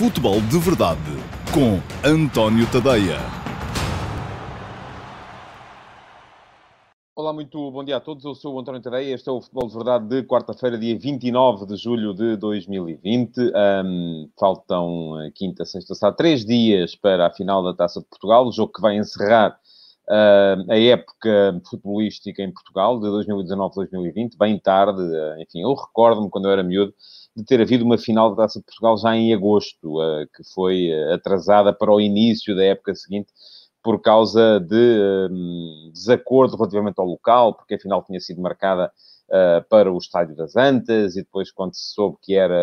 Futebol de Verdade com António Tadeia. Olá, muito bom dia a todos. Eu sou o António Tadeia. Este é o Futebol de Verdade de quarta-feira, dia 29 de julho de 2020. Um, faltam eh, quinta, sexta, sábado, três dias para a final da Taça de Portugal, o jogo que vai encerrar uh, a época futebolística em Portugal de 2019-2020, bem tarde. Uh, enfim, eu recordo-me quando eu era miúdo de ter havido uma final da Taça de Portugal já em agosto, uh, que foi atrasada para o início da época seguinte por causa de um, desacordo relativamente ao local, porque a final tinha sido marcada uh, para o Estádio das Antas, e depois, quando se soube que era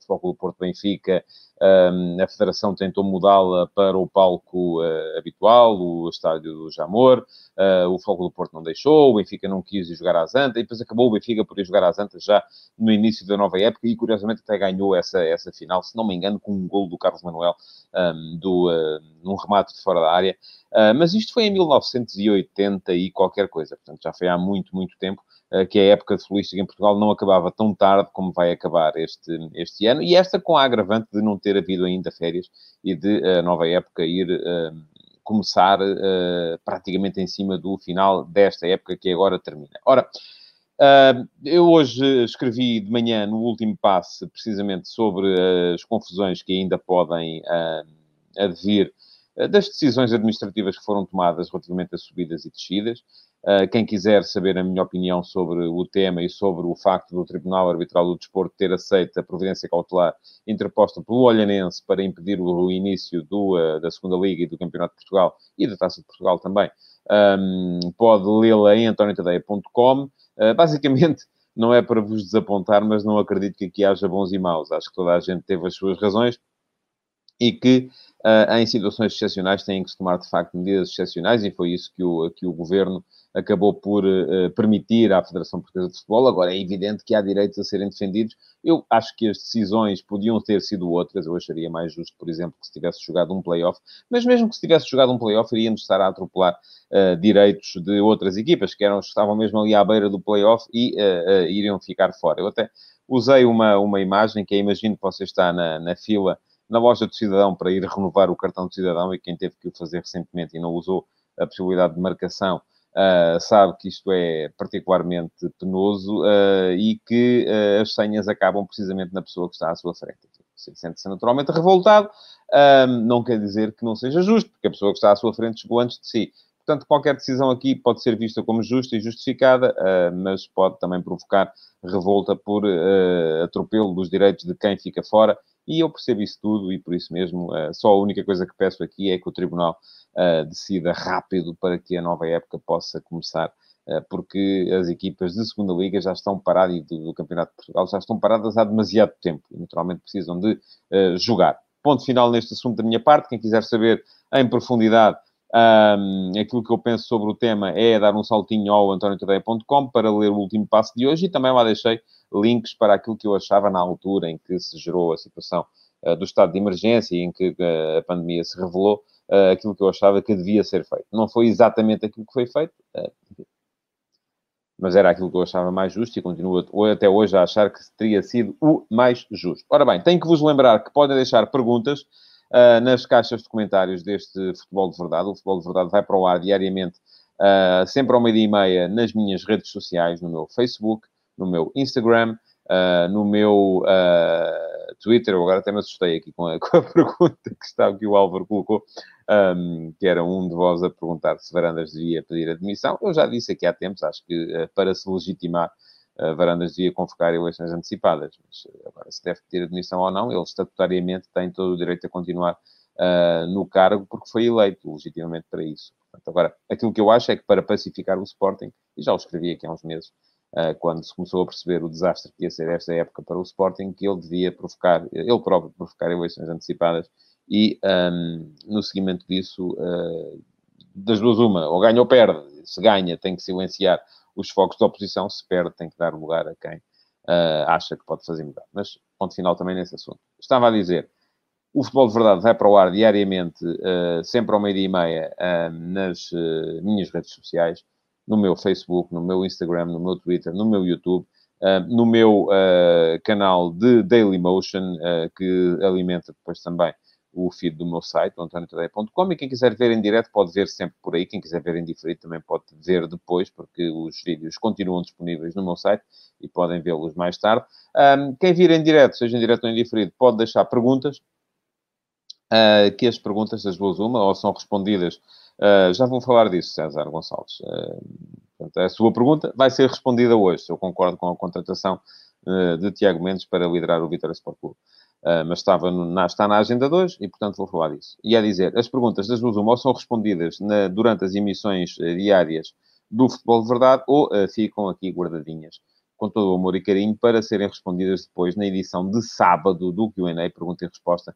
Futebol do Porto Benfica, um, a Federação tentou mudá-la para o palco uh, habitual, o Estádio do Jamor, uh, o Fogo do Porto não deixou, o Benfica não quis ir jogar às Antas, e depois acabou o Benfica por ir jogar às Antas já no início da nova época, e curiosamente até ganhou essa, essa final, se não me engano, com um gol do Carlos Manuel, um, do, uh, num remate de fora da área. Mas isto foi em 1980 e qualquer coisa, portanto já foi há muito, muito tempo. Eh, que a época de futebolística em Portugal não acabava tão tarde como vai acabar este, este ano, e esta com a agravante de não ter havido ainda férias e de a nova época ir uh, começar uh, praticamente em cima do final desta época que agora termina. Ora, uh, eu hoje escrevi de manhã no último passe precisamente sobre as confusões que ainda podem advir das decisões administrativas que foram tomadas relativamente a subidas e descidas. Uh, quem quiser saber a minha opinião sobre o tema e sobre o facto do Tribunal Arbitral do Desporto ter aceito a providência cautelar interposta pelo Olhanense para impedir o, início do, uh, da Segunda Liga e do Campeonato de Portugal e da Taça de Portugal também, um, pode lê-la em antoniotadeia.com. Basicamente, não é para vos desapontar, mas não acredito que aqui haja bons e maus. Acho que toda a gente teve as suas razões e que uh, em situações excepcionais têm que se tomar, de facto, medidas excepcionais e foi isso que o, que o Governo acabou por uh, permitir à Federação Portuguesa de Futebol. Agora, é evidente que há direitos a serem defendidos. Eu acho que as decisões podiam ter sido outras. Eu acharia mais justo, por exemplo, que se tivesse jogado um play-off. Mas mesmo que se tivesse jogado um play-off, iríamos estar a atropelar uh, direitos de outras equipas, que eram, estavam mesmo ali à beira do play-off e uh, iriam ficar fora. Eu até usei uma, uma imagem que é, imagino que você está na, na fila na loja do cidadão para ir renovar o cartão do cidadão e quem teve que o fazer recentemente e não usou a possibilidade de marcação Uh, sabe que isto é particularmente penoso uh, e que uh, as senhas acabam precisamente na pessoa que está à sua frente. Sente-se naturalmente revoltado, não quer dizer que não seja justo, porque a pessoa que está à sua frente chegou antes de si. Portanto, qualquer decisão aqui pode ser vista como justa e justificada, mas pode também provocar revolta por atropelo dos direitos de quem fica fora e eu percebo isso tudo e por isso mesmo, uh, só a única coisa que peço aqui é que o Tribunal uh, decida rápido para que a nova época possa começar, uh, porque as equipas de segunda liga já estão paradas e do, Campeonato de Portugal já estão paradas há demasiado tempo e naturalmente precisam de jogar. Ponto final neste assunto da minha parte. Quem quiser saber em profundidade um, aquilo que eu penso sobre o tema é dar um saltinho ao antoniotadeia.com para ler o último passo de hoje e também lá deixei links para aquilo que eu achava na altura em que se gerou a situação uh, do estado de emergência e em que uh, a pandemia se revelou, uh, aquilo que eu achava que devia ser feito. Não foi exatamente aquilo que foi feito, mas era aquilo que eu achava mais justo e continuo até hoje a achar que teria sido o mais justo. Ora bem, tenho que vos lembrar que podem deixar perguntas uh, nas caixas de comentários deste Futebol de Verdade. O Futebol de Verdade vai para o ar diariamente, uh, sempre ao meio-dia e meia, nas minhas redes sociais, no meu Facebook, no meu Instagram, uh, no meu Twitter. Eu agora até me assustei aqui com a, com a pergunta que está aqui o Álvaro colocou, um, que era um de vós a perguntar se Varandas devia pedir admissão. Eu já disse aqui há tempos, acho que para se legitimar Varandas devia convocar eleições antecipadas. Mas eh, agora, se deve ter admissão ou não, ele estatutariamente tem todo o direito a continuar uh, no cargo porque foi eleito legitimamente para isso. Portanto, agora, aquilo que eu acho é que para pacificar o Sporting, e já o escrevi aqui há uns meses, uh, quando se começou a perceber o desastre que ia ser esta época para o Sporting, que ele devia provocar, ele próprio provocar eleições antecipadas e um, no seguimento disso, uh, das duas uma, ou ganha ou perde, se ganha tem que silenciar os focos da oposição, se perde, tem que dar lugar a quem uh, acha que pode fazer mudar. Mas, ponto final também nesse assunto. Estava a dizer, o Futebol de Verdade vai para o ar diariamente, uh, sempre ao meio-dia e meia, uh, nas minhas redes sociais, no meu Facebook, no meu Instagram, no meu Twitter, no meu YouTube. no meu canal de Dailymotion, que alimenta depois também o feed do meu site, antoniotadeia.com, e quem quiser ver em direto pode ver sempre por aí, quem quiser ver em diferido também pode ver depois, porque os vídeos continuam disponíveis no meu site e podem vê-los mais tarde. Um, quem vir em direto, seja em direto ou em diferido, pode deixar perguntas, uh, que as perguntas, das duas uma, ou são respondidas, uh, já vou falar disso, César Gonçalves. Uh, portanto, a sua pergunta vai ser respondida hoje, se eu concordo com a contratação de Tiago Mendes para liderar o Vitória Sport Clube. Uh, mas estava no, na, está na agenda 2 e, portanto, vou falar disso. E é dizer, as perguntas das duas uma são respondidas na, durante as emissões uh, diárias do Futebol de Verdade ou uh, ficam aqui guardadinhas com todo o amor e carinho para serem respondidas depois na edição de sábado do Q&A, pergunta e resposta,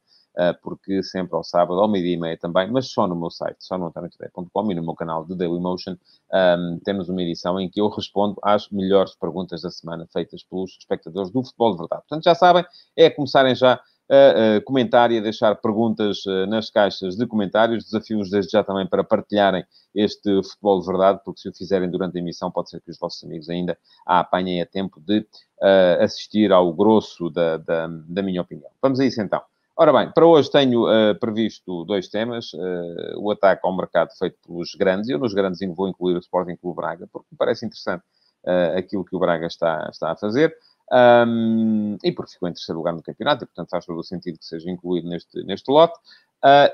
porque sempre ao sábado, ao meio-dia e meia também, mas só no meu site, só no antoniotoday.com e no meu canal de Dailymotion, um, ah, temos uma edição em que eu respondo às melhores perguntas da semana feitas pelos espectadores do Futebol de Verdade. Portanto, já sabem, é começarem já a, a comentar e a deixar perguntas nas caixas de comentários. Desafios desde já também para partilharem este futebol de verdade, porque se o fizerem durante a emissão, pode ser que os vossos amigos ainda a apanhem a tempo de uh, assistir ao grosso da, da, da minha opinião. Vamos a isso então. Ora bem, para hoje tenho uh, previsto dois temas. Uh, o ataque ao mercado feito pelos grandes. Eu nos grandes vou incluir o Sporting Clube Braga, porque me parece interessante uh, aquilo que o Braga está, está a fazer. Um, e porque ficou em terceiro lugar no campeonato, e portanto faz todo o sentido que seja incluído neste, neste lote.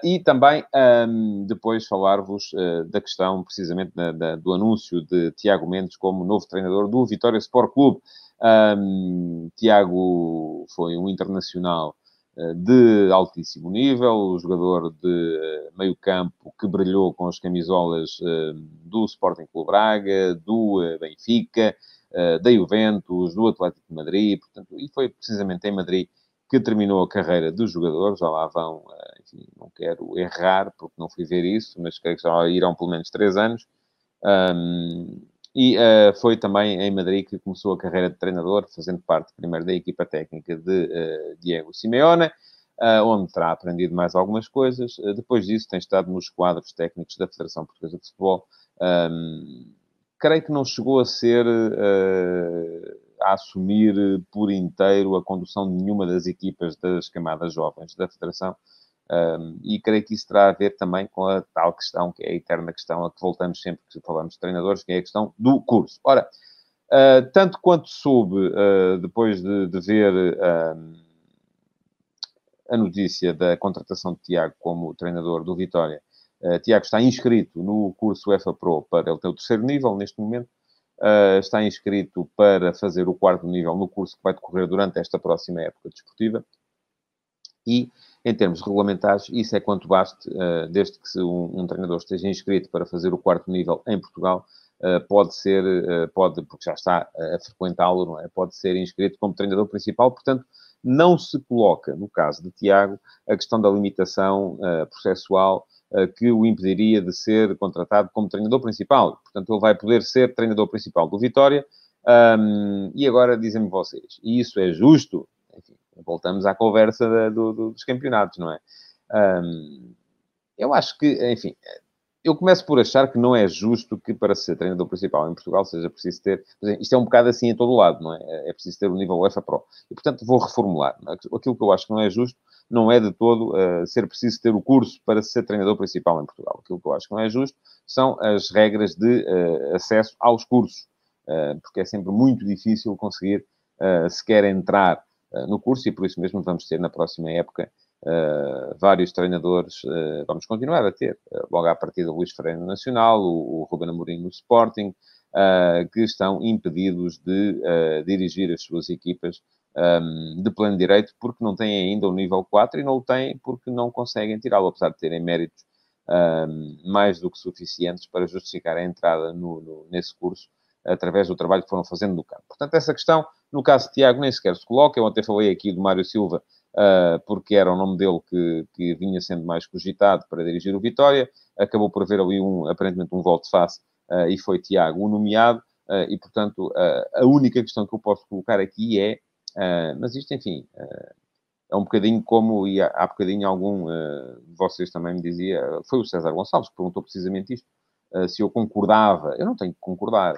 e também um, depois falar-vos da questão, precisamente, da, do anúncio de Tiago Mendes como novo treinador do Vitória Sport Clube. Um, Tiago foi um internacional de altíssimo nível, o jogador de eh, meio campo que brilhou com as camisolas eh, do Sporting Clube Braga, do Benfica, da Juventus, do Atlético de Madrid, portanto, e foi precisamente em Madrid que terminou a carreira de jogador, já lá vão, enfim, não quero errar, porque não fui ver isso, mas creio que já irão pelo menos três anos, um, e uh, foi também em Madrid que começou a carreira de treinador, fazendo parte primeiro da equipa técnica de uh, Diego Simeone, uh, onde terá aprendido mais algumas coisas. depois disso, tem estado nos quadros técnicos da Federação Portuguesa de Futebol. Um, creio que não chegou a ser a assumir por inteiro a condução de nenhuma das equipas das camadas jovens da Federação. Um, e creio que isso terá a ver também com a tal questão, que é a eterna questão a que voltamos sempre que falamos de treinadores, que é a questão do curso. Ora, uh, tanto quanto soube, uh, depois de, de ver uh, a notícia da contratação de Tiago como treinador do Vitória, Tiago está inscrito no curso EFA Pro para ele ter o terceiro nível neste momento. está inscrito para fazer o quarto nível no curso que vai decorrer durante esta próxima época desportiva. E em termos regulamentares, isso é quanto baste, uh, desde que um, um, treinador esteja inscrito para fazer o quarto nível em Portugal, uh, pode ser, uh, pode, porque já está a frequentá-lo, é? Pode ser inscrito como treinador principal, portanto, não se coloca, no caso de Tiago, a questão da limitação processual que o impediria de ser contratado como treinador principal. Portanto, ele vai poder ser treinador principal do Vitória. Um, e agora dizem-me vocês, isso é justo? Voltamos à conversa da, do, do, dos campeonatos, não é? Um, eu acho que, enfim, eu começo por achar que não é justo que para ser treinador principal em Portugal seja preciso ter. Isto é um bocado assim em todo o lado, não é? É preciso ter o nível UEFA Pro. E, portanto, vou reformular. É? Aquilo que eu acho que não é justo não é de todo uh, ser preciso ter o curso para ser treinador principal em Portugal. Aquilo que eu acho que não é justo são as regras de uh, acesso aos cursos, uh, porque é sempre muito difícil conseguir sequer entrar no curso e por isso mesmo vamos ter na próxima época uh, vários treinadores, uh, vamos continuar a ter, logo à partida o Luís Freire no Nacional, o, o Ruben Amorim no Sporting, que estão impedidos de dirigir as suas equipas um, ehm, de pleno direito porque não têm ainda o nível 4 e não o têm porque não conseguem tirá-lo, apesar de terem méritos um, ehm, mais do que suficientes para justificar a entrada no, no, nesse curso através do trabalho que foram fazendo no campo. Portanto, essa questão, no caso de Tiago, nem sequer se coloca. Eu ontem falei aqui do Mário Silva, uh, porque era o nome dele que, que vinha sendo mais cogitado para dirigir o Vitória. Acabou por haver ali, um, aparentemente, um volte face uh, e foi Tiago o nomeado. Uh, e, portanto, a única questão que eu posso colocar aqui é, mas isto, enfim, é um bocadinho como, e há, bocadinho algum de vocês também me dizia, foi o César Gonçalves que perguntou precisamente isto, se eu concordava, eu não tenho que concordar?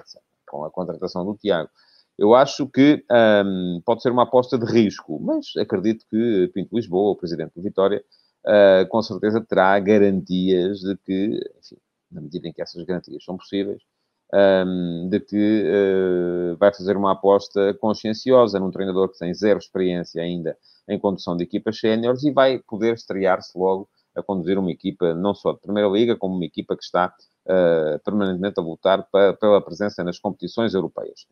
Com a contratação do Tiago. Eu acho que um, pode ser uma aposta de risco, mas acredito que Pinto Lisboa, o presidente do Vitória, uh, com certeza terá garantias de que, enfim, na medida em que essas garantias são possíveis, um, de que uh, vai fazer uma aposta conscienciosa num treinador que tem zero experiência ainda em condução de equipas séniores e vai poder estrear-se logo a conduzir uma equipa não só de Primeira Liga, como uma equipa que está uh, permanentemente a lutar pela presença nas competições europeias.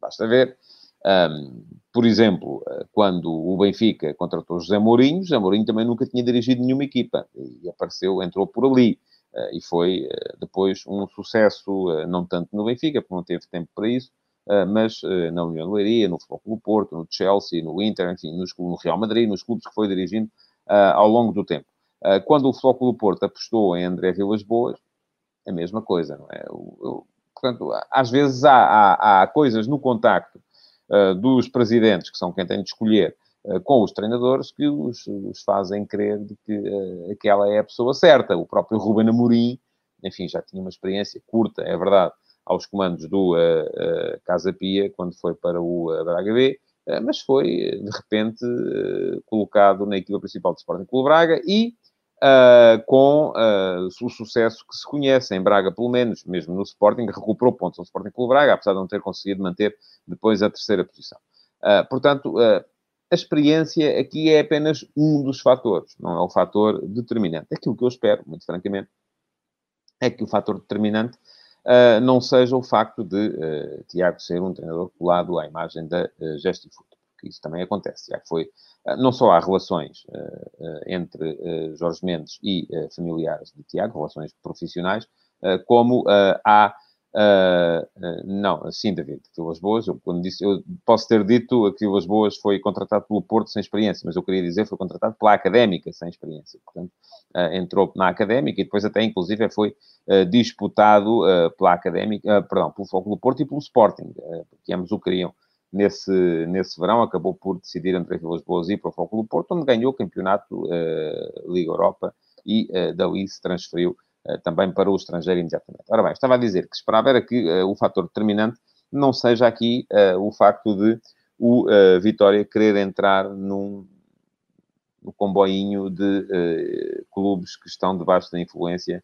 Basta ver, um, por exemplo, uh, quando o Benfica contratou José Mourinho, José Mourinho também nunca tinha dirigido nenhuma equipa e apareceu, entrou por ali. Uh, e foi depois um sucesso, não tanto no Benfica, porque não teve tempo para isso, mas na União Leiria, no Futebol do Porto, no Chelsea, no Inter, enfim, nos, no Real Madrid, nos clubes que foi dirigindo ao longo do tempo. quando o Futebol do Porto apostou em André Vilas Boas, a mesma coisa, não é? O, portanto, às vezes há, há, há coisas no contacto uh, dos presidentes, que são quem tem de escolher, uh, com os treinadores, que os, os fazem crer de que uh, aquela é a pessoa certa. O próprio Ruben Amorim, enfim, já tinha uma experiência curta, é verdade, aos comandos do Casa Pia, quando foi para o Braga B, mas foi, de repente, colocado na equipa principal do Sporting Clube Braga e Uh, com uh, o sucesso que se conhece em Braga, pelo menos, mesmo no Sporting, recuperou pontos ao Sporting pelo Braga, apesar de não ter conseguido manter depois a terceira posição. Uh, portanto, a experiência aqui é apenas um dos fatores, não é o fator determinante. Aquilo que eu espero, muito francamente, é que o fator determinante não seja o facto de Tiago ser um treinador colado à imagem da uh, Gestifoot, porque isso também acontece. Tiago foi ah, não só há relações uh, entre Jorge Mendes e familiares de Tiago, relações profissionais, como há não, sim, David, Vilas Boas, eu, quando disse, eu posso ter dito que Vilas Boas foi contratado pelo Porto sem experiência, mas eu queria dizer foi contratado pela Académica sem experiência. Portanto, entrou na Académica e depois até, inclusive, foi disputado pela Académica, perdão, pelo Foco do Porto e pelo Sporting, que ambos o queriam nesse, nesse verão, acabou por decidir entre Vilas Boas e para o Foco do Porto, onde ganhou o campeonato uh, Liga Europa e uh, dali se transferiu uh, também para o estrangeiro imediatamente. Ora bem, estava a dizer que esperava era que o fator determinante não seja aqui o facto de o Vitória querer entrar num, comboinho de clubes que estão debaixo da influência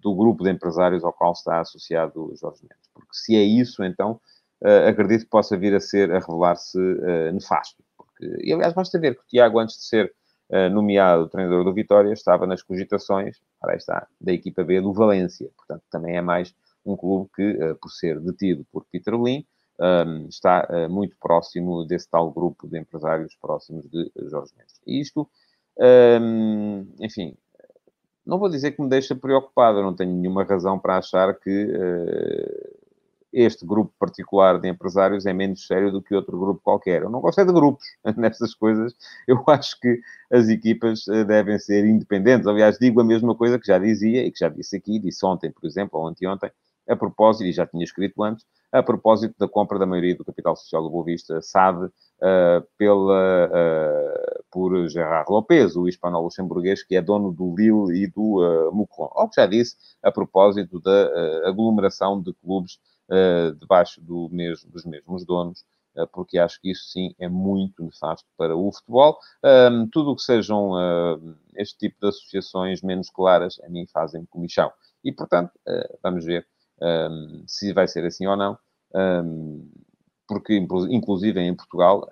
do grupo de empresários ao qual está associado Jorge Mendes. Porque se é isso, então uh, acredito que possa vir a ser, a revelar-se uh, nefasto. Porque, e, aliás, basta ver que o Tiago, antes de ser uh, nomeado treinador do Vitória, estava nas cogitações, para está, da equipa B do Valência. Portanto, também é mais um clube que, por ser detido por Peter Lim, um, está muito próximo desse tal grupo de empresários próximos de Jorge Mendes. E isto, um, enfim, não vou dizer que me deixa preocupado, eu não tenho nenhuma razão para achar que uh, este grupo particular de empresários é menos sério do que outro grupo qualquer. Eu não gosto é de grupos nessas coisas. Eu acho que as equipas eh, devem ser independentes. Aliás, digo a mesma coisa que já dizia e que já disse aqui, disse ontem, por exemplo, ou anteontem, a propósito, e já tinha escrito antes, a propósito da compra da maioria do capital social do Boa Vista, SAD, uh, pela, uh, por Gerard Lopes, o hispano-luxemburguês, que é dono do Lille e do uh, Moucron. Ou que já disse, a propósito da uh, aglomeração de clubes debaixo do mesmo, dos mesmos donos, uh, porque acho que isso sim é muito nefasto para o futebol. Um, tudo o que sejam uh, este tipo de associações menos claras, a mim fazem comichão. E, portanto, vamos ver um, se vai ser assim ou não, um, porque, inclusive, em Portugal,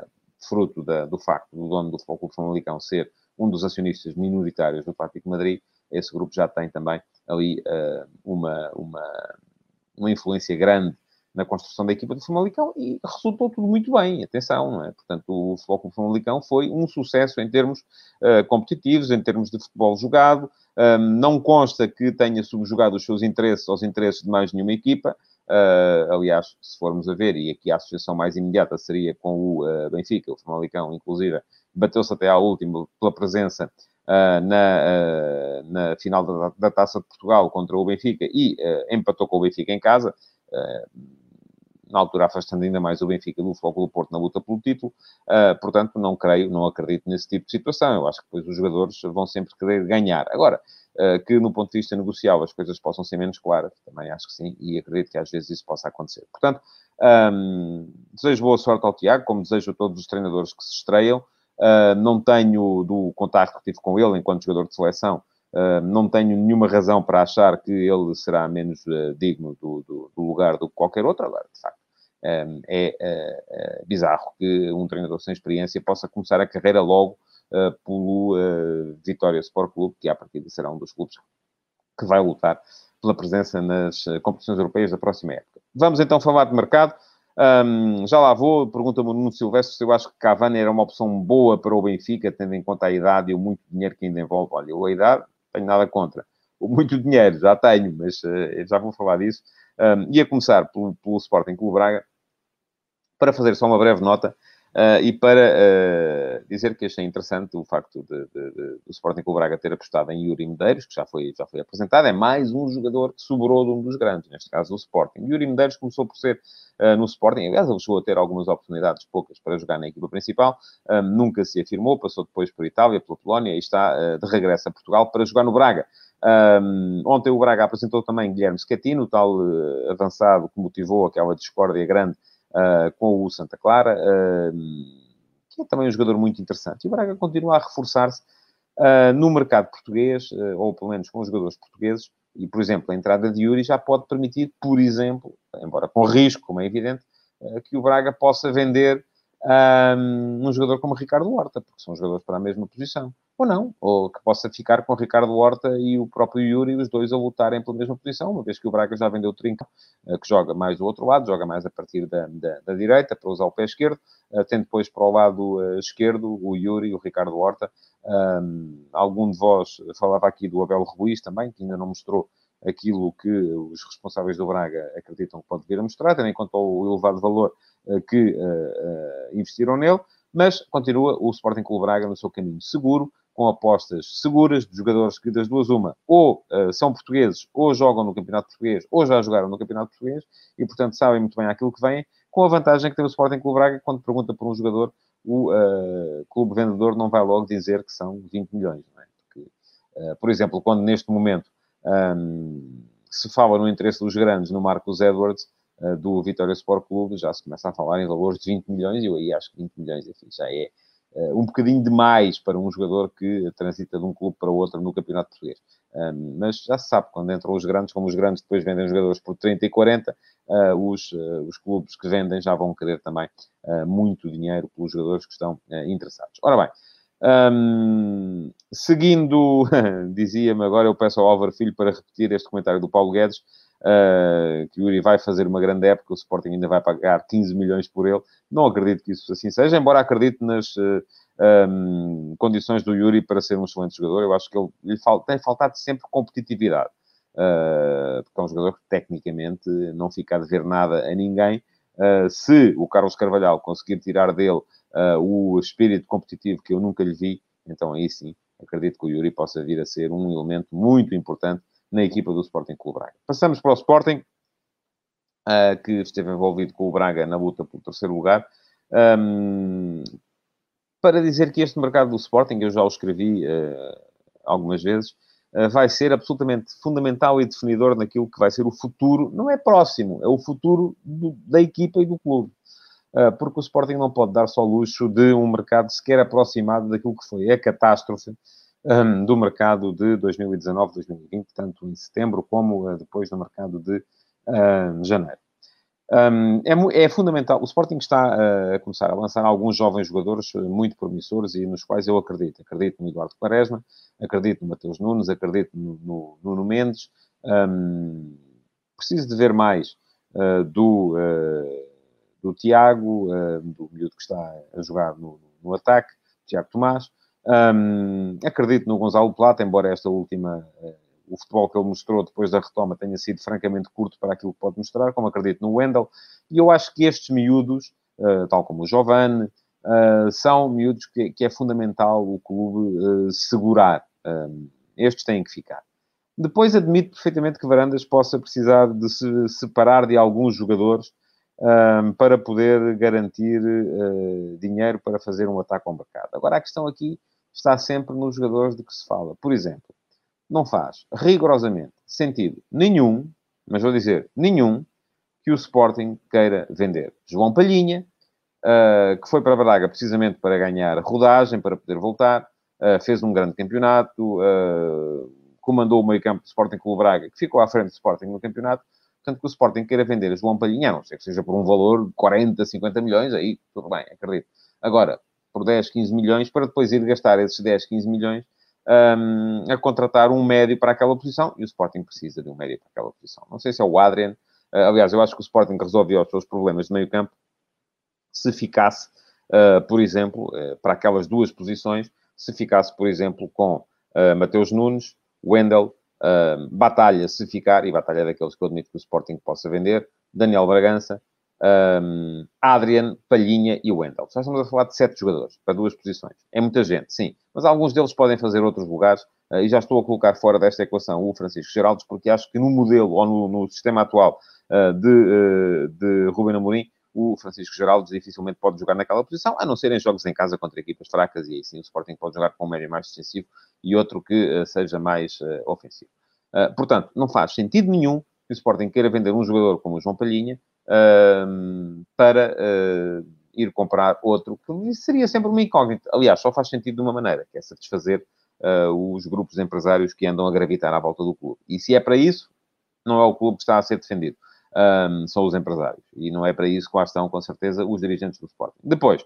fruto da, do facto do dono do Futebol Clube Famalicão ser um dos acionistas minoritários do Atlético Madrid, esse grupo já tem também ali uh, uma, uma, uma influência grande na construção da equipa do Famalicão e resultou tudo muito bem, atenção, é? Portanto, o Futebol do Famalicão foi um sucesso em termos uh, competitivos, em termos de futebol jogado, não consta que tenha subjugado os seus interesses aos interesses de mais nenhuma equipa, uh, aliás, se formos a ver, e aqui a associação mais imediata seria com o uh, Benfica, o Famalicão, inclusive, bateu-se até à última pela presença na, uh, na final da, da, Taça de Portugal contra o Benfica e uh, empatou com o Benfica em casa, na altura afastando ainda mais o Benfica do Futebol Porto na luta pelo título, portanto não creio, não acredito nesse tipo de situação, eu acho que depois os jogadores vão sempre querer ganhar. Agora, que no ponto de vista negocial as coisas possam ser menos claras, também acho que sim, e acredito que às vezes isso possa acontecer. Portanto, Um, desejo boa sorte ao Tiago, como desejo a todos os treinadores que se estreiam. Uh, não tenho, do contato que tive com ele enquanto jogador de seleção, uh, não tenho nenhuma razão para achar que ele será menos uh, digno do, do, do, lugar do que qualquer outro. Agora, de facto, um, é, é, bizarro que um treinador sem experiência possa começar a carreira logo pelo Vitória Sport Clube, que à partida será um dos clubes que vai lutar pela presença nas competições europeias da próxima época. Vamos então falar de mercado. Um, já lá vou, pergunta-me o Nuno Silvestre se eu acho que Cavani era uma opção boa para o Benfica, tendo em conta a idade e o muito dinheiro que ainda envolve. Olha, eu a idade, tenho nada contra. O muito dinheiro, já tenho, mas uh, já vou falar disso. Um, ia começar pelo, pelo Sporting Clube Braga, para fazer só uma breve nota. Uh, e para uh, dizer que achei interessante o facto de, de, de, do Sporting Clube Braga ter apostado em Yuri Medeiros, que já foi, já foi apresentado, é mais um jogador que sobrou de um dos grandes, neste caso o Sporting. Yuri Medeiros começou por ser uh, no Sporting, aliás, ele chegou a ter algumas oportunidades, poucas, para jogar na equipa principal, nunca se afirmou, passou depois por Itália, pela Polónia, e está de regresso a Portugal para jogar no Braga. Um, ontem o Braga apresentou também Guilherme Scatino, o tal avançado que motivou aquela discórdia grande uh, com o Santa Clara, uh, que é também um jogador muito interessante. E o Braga continua a reforçar-se uh, no mercado português, ou pelo menos com os jogadores portugueses, e, por exemplo, a entrada de Yuri já pode permitir, por exemplo, embora com risco, como é evidente, que o Braga possa vender um, um jogador como Ricardo Horta, porque são jogadores para a mesma posição ou não, ou que possa ficar com Ricardo Horta e o próprio Yuri, os dois a lutarem pela mesma posição, uma vez que o Braga já vendeu o Trinca, eh, que joga mais do outro lado, joga mais a partir da, da, da direita, para usar o pé esquerdo, eh, tem depois para o lado eh, esquerdo o Yuri e o Ricardo Horta. Um, algum de vós falava aqui do Abel Ruiz também, que ainda não mostrou aquilo que os responsáveis do Braga acreditam que pode vir a mostrar, tendo em conta o elevado valor que investiram nele, mas continua o Sporting Clube Braga no seu caminho seguro, com apostas seguras de jogadores que, das duas, uma, ou uh, são portugueses, ou jogam no Campeonato Português, ou já jogaram no Campeonato Português, e, portanto, sabem muito bem aquilo que vem, com a vantagem que tem o Sporting Clube Braga, quando pergunta por um jogador, o uh, clube vendedor não vai logo dizer que são 20 milhões. É? Porque, uh, por exemplo, quando neste momento um, se fala no interesse dos grandes no Marcos Edwards, do Vitória Sport Clube, já se começa a falar em valores de 20 milhões, e eu aí acho que 20 milhões, enfim, já é um bocadinho demais para um jogador que transita de um clube para outro no Campeonato Português. Um, mas já se sabe, quando entram os grandes, como os grandes depois vendem jogadores por 30 e 40, uh, os, uh, os clubes que vendem já vão querer também uh, muito dinheiro pelos jogadores que estão interessados. Ora bem, um, seguindo, dizia-me agora, eu peço ao Álvaro Filho para repetir este comentário do Paulo Guedes, uh, que o Yuri vai fazer uma grande época, o Sporting ainda vai pagar 15 milhões por ele. Não acredito que isso assim seja, embora acredite nas uh, eh, um, condições do Yuri para ser um excelente jogador. Eu acho que ele, lhe tem faltado sempre competitividade. Uh, porque é um jogador que tecnicamente não fica a dever nada a ninguém. Se o Carlos Carvalhal conseguir tirar dele o espírito competitivo que eu nunca lhe vi, então aí sim acredito que o Yuri possa vir a ser um elemento muito importante na equipa do Sporting Clube Braga. Passamos para o Sporting, uh, que esteve envolvido com o Braga na luta pelo terceiro lugar. Um, para dizer que este mercado do Sporting, eu já o escrevi uh, algumas vezes, uh, vai ser absolutamente fundamental e definidor naquilo que vai ser o futuro, não é próximo, é o futuro do, da equipa e do clube. Porque o Sporting não pode dar só luxo de um mercado sequer aproximado daquilo que foi a catástrofe um, do mercado de 2019-2020, tanto em setembro como uh, depois no mercado de janeiro. Um, é, é, fundamental. O Sporting está uh, a começar a lançar alguns jovens jogadores muito promissores e nos quais eu acredito. Acredito no Eduardo Quaresma, acredito no Mateus Nunes, acredito no Nuno Mendes. Um, preciso de ver mais uh, do, uh, do Tiago, do miúdo que está a jogar no, no ataque, Tiago Tomás. Um, acredito no Gonzalo Plata, embora esta última, uh, o futebol que ele mostrou depois da retoma tenha sido francamente curto para aquilo que pode mostrar, como acredito no Wendel, e eu acho que estes miúdos, uh, tal como o Giovanni, uh, são miúdos que, que, é fundamental o clube segurar. Um, estes têm que ficar. Depois admito perfeitamente que Varandas possa precisar de se separar de alguns jogadores um, para poder garantir uh, dinheiro para fazer um ataque ao mercado. Agora, a questão aqui está sempre nos jogadores de que se fala. Por exemplo, não faz rigorosamente sentido nenhum, mas vou dizer nenhum, que o Sporting queira vender. João Palhinha, uh, que foi para Braga precisamente para ganhar rodagem, para poder voltar, uh, fez um grande campeonato, uh, comandou o meio-campo do Sporting Clube Braga, que ficou à frente do Sporting no campeonato. Portanto, que o Sporting queira vender João Palhinha, não sei que seja por um valor de 40, 50 milhões, aí tudo bem, acredito. Agora, por 10, 15 milhões, para depois ir gastar esses 10, 15 milhões um, a contratar um médio para aquela posição, e o Sporting precisa de um médio para aquela posição. Não sei se é o Adrian, uh, aliás, eu acho que o Sporting resolveu os seus problemas de meio campo se ficasse, uh, por exemplo, uh, para aquelas duas posições, se ficasse, por exemplo, com Mateus Nunes, Wendel, Batalha, se ficar, e Batalha é daqueles que eu admito que o Sporting possa vender, Daniel Bragança, um, Adrian, Palhinha e Wendel. Já estamos a falar de sete jogadores para duas posições. É muita gente, sim. Mas alguns deles podem fazer outros lugares uh, e já estou a colocar fora desta equação o Francisco Geraldes, porque acho que no modelo ou no, no sistema atual uh, de, uh, de Ruben Amorim, o Francisco Geraldes dificilmente pode jogar naquela posição, a não ser em jogos em casa contra equipas fracas, e aí sim o Sporting pode jogar com um médio mais defensivo e outro que seja mais ofensivo. portanto, não faz sentido nenhum que o Sporting queira vender um jogador como o João Palhinha, para uh, ir comprar outro, que seria sempre uma incógnita. Aliás, só faz sentido de uma maneira, que é satisfazer uh, os grupos empresários que andam a gravitar à volta do clube. E se é para isso, não é o clube que está a ser defendido. Um, são os empresários. E não é para isso que lá estão, com certeza, os dirigentes do Sporting. Depois,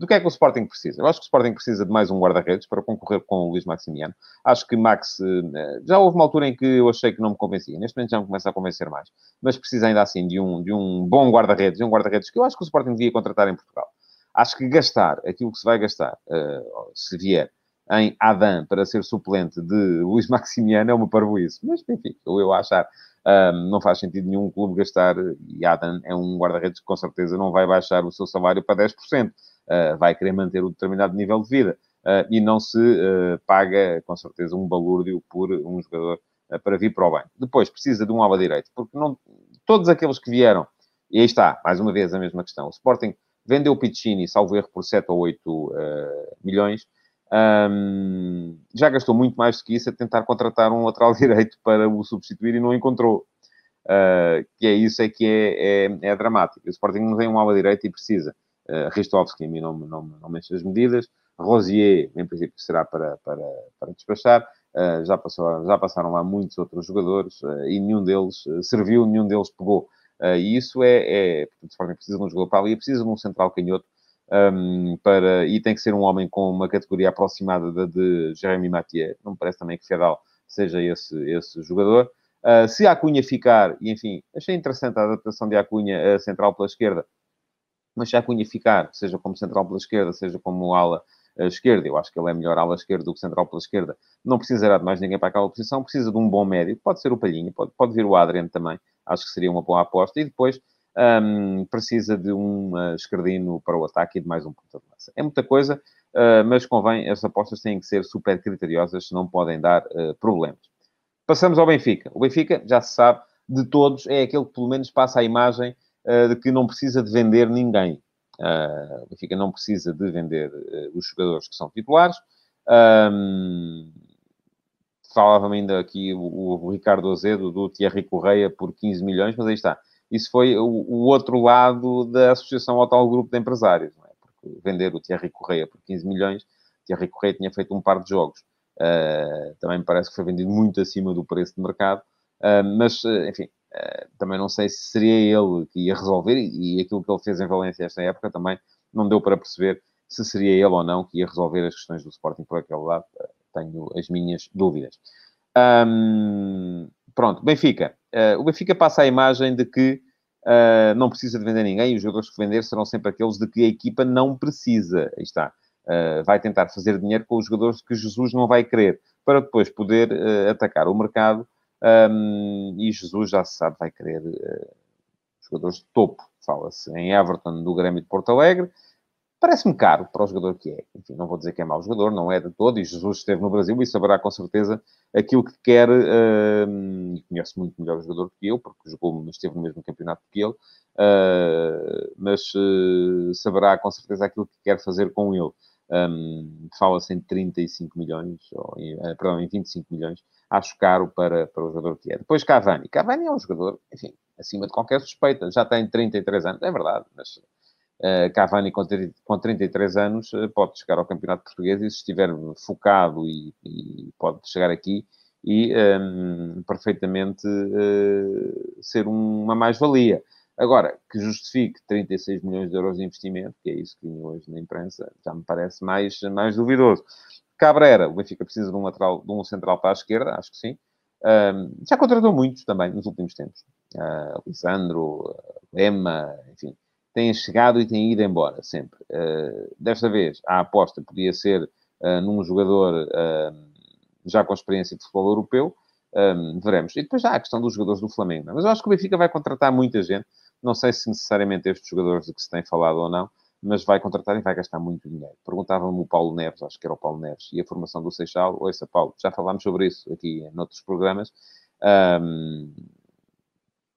do que é que o Sporting precisa? Eu acho que o Sporting precisa de mais um guarda-redes para concorrer com o Luís Maximiano. Acho que Max, eh, já houve uma altura em que eu achei que não me convencia. Neste momento já me começa a convencer mais. Mas precisa ainda assim de um, de um bom guarda-redes, de um guarda-redes que eu acho que o Sporting devia contratar em Portugal. Acho que gastar aquilo que se vai gastar, eh, se vier, em Adam para ser suplente de Luís Maximiano é uma parvoíce. Mas, enfim, ou eu achar. Um, não faz sentido nenhum clube gastar, e Adam é um guarda-redes que com certeza não vai baixar o seu salário para 10%. Eh, vai querer manter um determinado nível de vida uh, e não se uh, paga, com certeza, um balúrdio por um jogador para vir para o bem. Depois, precisa de um ala direito, porque não, todos aqueles que vieram, e aí está, mais uma vez, a mesma questão. O Sporting vendeu o Piccini, salvo erro, por 7 ou 8 milhões. Um, já gastou muito mais do que isso a tentar contratar um lateral direito para o substituir e não encontrou. Uh, que é isso é que é, é, é dramático. O Sporting não tem um ala direito e precisa. Uh, Ristovski a mim não, não, não mexe as medidas. Rosier, em princípio, será para, para, para despachar. Uh, já, passou, já passaram lá muitos outros jogadores uh, e nenhum deles serviu, nenhum deles pegou. e isso é, é portanto, Sporting precisa de um jogador para ali, precisa de um central canhoto um, para, e tem que ser um homem com uma categoria aproximada da de Jeremy Mathieu. Não me parece também que Fedal seja esse, esse jogador. Uh, se a Acunha ficar, e enfim, achei interessante a adaptação de Acunha a central pela esquerda, mas a Cunha ficar, seja como central pela esquerda, seja como ala eh, esquerda, eu acho que ele é melhor ala esquerda do que central pela esquerda, não precisará de mais ninguém para aquela posição, precisa de um bom médio, pode ser o Palhinha, pode, pode vir o Adriano também, acho que seria uma boa aposta, e depois um, precisa de um uh, esquerdino para o ataque e de mais um ponta de lança. É muita coisa, uh, mas convém, as apostas têm que ser super criteriosas, senão podem dar uh, problemas. Passamos ao Benfica. O Benfica, já se sabe, de todos, é aquele que pelo menos passa a imagem eh, de que não precisa de vender ninguém. Uh, o Benfica não precisa de vender uh, os jogadores que são titulares. Um, Falava-me ainda aqui o, o, Ricardo Azedo do Thierry Correia por 15 milhões, mas aí está. Isso foi o, o outro lado da associação ao tal grupo de empresários. É? Porque vender o Thierry Correia por 15 milhões, Thierry Correia tinha feito um par de jogos. Uh, também me parece que foi vendido muito acima do preço de mercado. mas, enfim, eh, também não sei se seria ele que ia resolver, e, e aquilo que ele fez em Valência esta época também não deu para perceber se seria ele ou não que ia resolver as questões do Sporting por aquele lado. Eh, tenho as minhas dúvidas. Um, pronto, Benfica. Uh, o Benfica passa a imagem de que uh, não precisa de vender ninguém e os jogadores que vender serão sempre aqueles de que a equipa não precisa. Aí está. Uh, vai tentar fazer dinheiro com os jogadores que Jesus não vai querer, para depois poder atacar o mercado um, e Jesus, já se sabe, vai querer uh, jogadores de topo. Fala-se em Everton do Grêmio de Porto Alegre. Parece-me caro para o jogador que é. Enfim, não vou dizer que é mau jogador, não é de todo. E Jesus esteve no Brasil e saberá com certeza aquilo que quer. Uh, e conhece muito melhor o jogador que eu, porque jogou, esteve no mesmo campeonato que ele. Uh, mas uh, saberá com certeza aquilo que quer fazer com ele. Um, Fala-se em 35 milhões, ou em, uh, perdão, em 25 milhões acho caro para, para o jogador que é. Depois Cavani. Cavani é um jogador, enfim, acima de qualquer suspeita. Já tem 33 anos, é verdade, mas uh, Cavani com, com 33 anos uh, pode chegar ao Campeonato Português e se estiver focado e, e pode chegar aqui e um, ehm, perfeitamente uh, ser uma mais-valia. Agora, que justifique 36 milhões de euros de investimento, que é isso que hoje na imprensa, já me parece mais, mais duvidoso. Cabrera, o Benfica precisa de um, lateral, de um central para a esquerda, acho que sim. Um, já contratou muitos também nos últimos tempos. Uh, Lisandro, Lema, enfim, têm chegado e têm ido embora sempre. Uh, desta vez, a aposta podia ser uh, num jogador já com experiência de futebol europeu. Um, veremos. E depois há a questão dos jogadores do Flamengo. Mas eu acho que o Benfica vai contratar muita gente. Não sei se necessariamente estes jogadores de que se tem falado ou não, mas vai contratar e vai gastar muito dinheiro. Perguntava-me o Paulo Neves, acho que era o Paulo Neves, e a formação do Seixal. Ouça, Paulo, já falámos sobre isso aqui em outros programas. Um,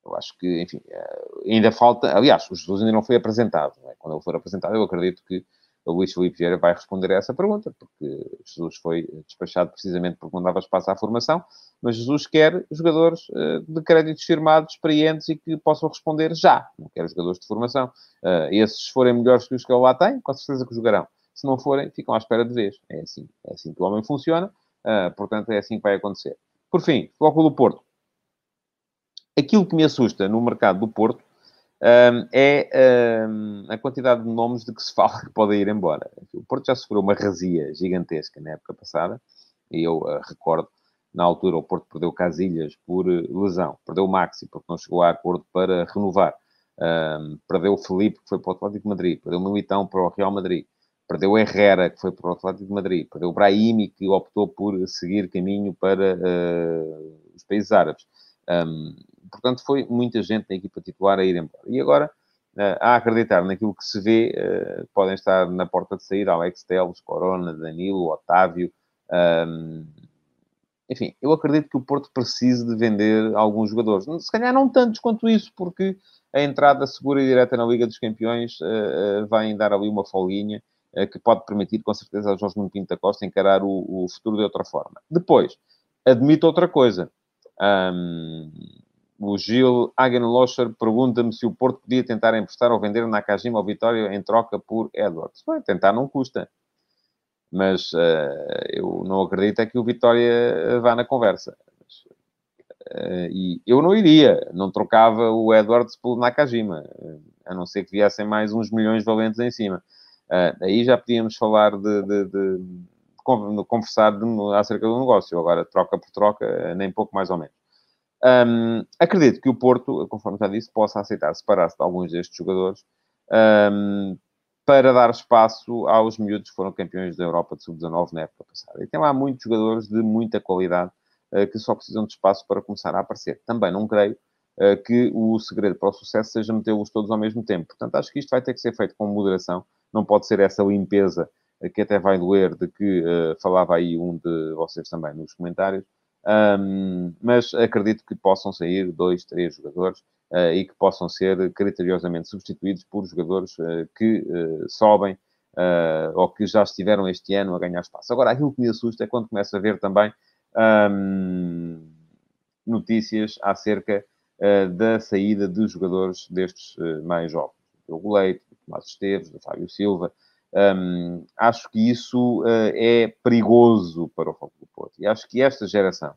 eu acho que, enfim, eh, ainda falta. Aliás, o Jesus ainda não foi apresentado. É? Quando ele for apresentado, eu acredito que o Luís Filipe Vieira vai responder a essa pergunta, porque Jesus foi despachado precisamente porque não dava espaço à formação, mas Jesus quer jogadores uh, de créditos firmados, experientes e que possam responder já. Não quer jogadores de formação. Uh, esses forem melhores que os que ele lá tem, com certeza que jogarão. Se não forem, ficam à espera de vez. É assim. É assim que o homem funciona, uh, portanto, é assim que vai acontecer. Por fim, Futebol do Porto. Aquilo que me assusta no mercado do Porto é a quantidade de nomes de que se fala que podem ir embora. O Porto já sofreu uma razia gigantesca na época passada, e eu uh, recordo, na altura, o Porto perdeu Casilhas por uh, lesão, perdeu Maxi, porque não chegou a acordo para renovar, perdeu Felipe, que foi para o Atlético de Madrid, perdeu Militão para o Real Madrid, perdeu Herrera, que foi para o Atlético de Madrid, perdeu Brahimi, que optou por seguir caminho para uh, os países árabes. Um, portanto, foi muita gente na equipa titular a ir embora. E agora, uh, a acreditar naquilo que se vê, uh, podem estar na porta de saída Alex Teles, Corona, Danilo, Otávio. Um, enfim, eu acredito que o Porto precise de vender alguns jogadores. Se calhar não tantos quanto isso, porque a entrada segura e direta na Liga dos Campeões uh, vai dar ali uma folguinha que pode permitir, com certeza, ao Jorge Nuno Pinto da Costa encarar o, o futuro de outra forma. Depois, admito outra coisa. Um, o Gil Hagenlocher pergunta-me se o Porto podia tentar emprestar ou vender Nakajima ao Vitória em troca por Edwards. Bem, tentar não custa. Mas uh, eu não acredito é que o Vitória vá na conversa. Mas, uh, e eu não iria. Não trocava o Edwards pelo Nakajima. A não ser que viessem mais uns milhões valentes em cima. Aí já podíamos falar de, de, de conversar acerca do negócio. Agora, troca por troca, nem pouco mais ou menos. Um, acredito que o Porto, conforme já disse, possa aceitar separar-se de alguns destes jogadores um, para dar espaço aos miúdos que foram campeões da Europa de Sub-19 na época passada. E tem lá muitos jogadores de muita qualidade uh, que só precisam de espaço para começar a aparecer. Também não creio uh, que o segredo para o sucesso seja metê-los todos ao mesmo tempo. Portanto, acho que isto vai ter que ser feito com moderação. Não pode ser essa limpeza uh, que até vai doer de que falava aí um de vocês também nos comentários um, mas acredito que possam sair dois, três jogadores uh, e que possam ser criteriosamente substituídos por jogadores uh, que uh, sobem ou que já estiveram este ano a ganhar espaço. Agora, aquilo que me assusta é quando começo a ver também um, notícias acerca da saída de jogadores destes mais jovens. Do Leite, do Tomás Esteves, do Fábio Silva, um, acho que isso uh, é perigoso para o Futebol do Porto. E acho que esta geração,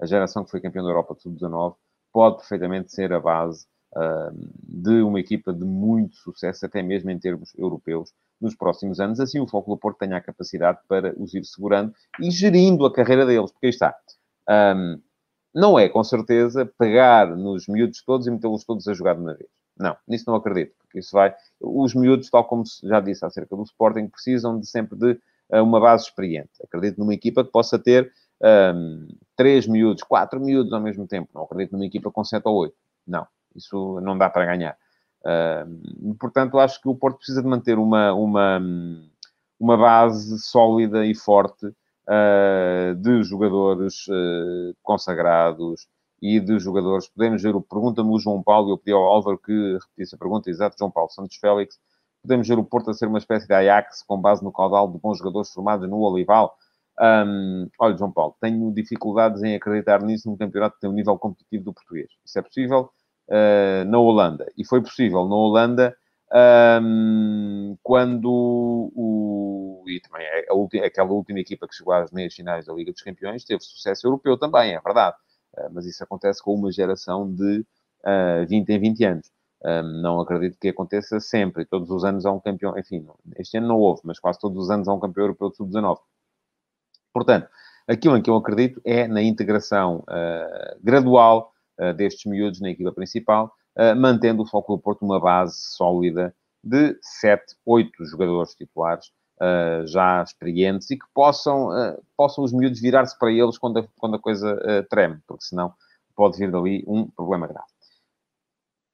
a geração que foi campeã da Europa de Sub-19, pode perfeitamente ser a base uh, de uma equipa de muito sucesso, até mesmo em termos europeus, nos próximos anos. Assim, o Futebol do Porto tenha a capacidade para os ir segurando e gerindo a carreira deles, porque aí está. Um, não é, com certeza, pegar nos miúdos todos e metê-los todos a jogar de uma vez. Não, nisso não acredito, porque isso vai. Os miúdos, tal como já disse acerca do Sporting, precisam de sempre de uh, uma base experiente. Acredito numa equipa que possa ter um, três miúdos, quatro miúdos ao mesmo tempo. Não acredito numa equipa com sete ou oito. Não, isso não dá para ganhar. Uh, portanto, acho que o Porto precisa de manter uma, uma, uma base sólida e forte uh, de jogadores uh, consagrados, e de jogadores. Podemos ver o pergunta-me o João Paulo, eu pedi ao Álvaro que repetisse a pergunta, exato, João Paulo Santos Félix. Podemos ver o Porto a ser uma espécie de Ajax com base no caudal de bons jogadores formados no Olival. Um, olha, João Paulo, tenho dificuldades em acreditar nisso num campeonato que tem um nível competitivo do português. Isso é possível, uh, na Holanda. E foi possível na Holanda um, quando o. E também é a aquela última equipa que chegou às meias finais da Liga dos Campeões teve sucesso europeu também, é verdade. Uh, mas isso acontece com uma geração de uh, 20 em 20 anos. Um, não acredito que aconteça sempre. Todos os anos há um campeão. Enfim, este ano não houve, mas quase todos os anos há um campeão europeu de sub-19. Portanto, aquilo em que eu acredito é na integração uh, gradual uh, destes miúdos na equipa principal eh, mantendo o Foco do Porto uma base sólida de 7, 8 jogadores titulares uh, já experientes e que possam, uh, possam os miúdos virar-se para eles quando a, quando a coisa treme, porque senão pode vir dali um problema grave.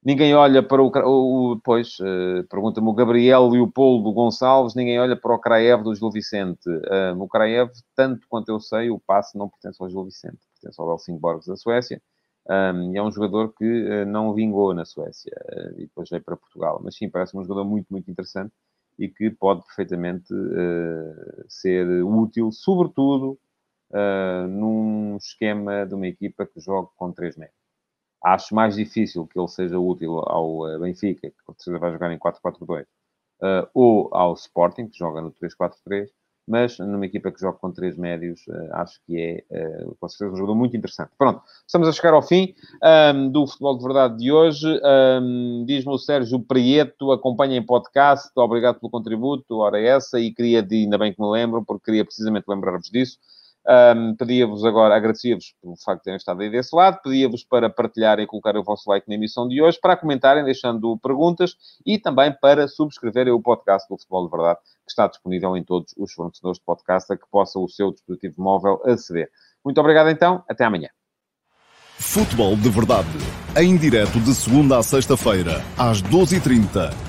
Ninguém olha para o. o pois, pergunta-me o Gabriel Leopoldo Gonçalves, ninguém olha para o Kraev do Gil Vicente. o Kraev, tanto quanto eu sei, o passe não pertence ao Gil Vicente, pertence ao Helsingborg da Suécia. Um, e é um jogador que uh, não vingou na Suécia uh, e depois veio para Portugal. Mas sim, parece um jogador muito, muito interessante e que pode perfeitamente uh, ser útil, sobretudo num esquema de uma equipa que joga com três médios. Acho mais difícil que ele seja útil ao Benfica, que vai jogar em 4-4-2, ou ao Sporting, que joga no 3-4-3, mas numa equipa que joga com três médios, uh, acho que é, com certeza, um jogador muito interessante. Pronto, estamos a chegar ao fim um, do Futebol de Verdade de hoje. Um, Diz-me o Sérgio Prieto, acompanha em podcast, obrigado pelo contributo, hora essa, e queria, ainda bem que me lembro, porque queria precisamente lembrar-vos disso. Um, pedia-vos agora, agradecia-vos pelo facto de terem estado aí desse lado, pedia-vos para partilharem e colocarem o vosso like na emissão de hoje, para comentarem, deixando perguntas e também para subscreverem o podcast do Futebol de Verdade, que está disponível em todos os fornecedores de podcast a que possa o seu dispositivo móvel aceder. Muito obrigado então, até amanhã. Futebol de Verdade, em direto de segunda a sexta-feira, às 12h30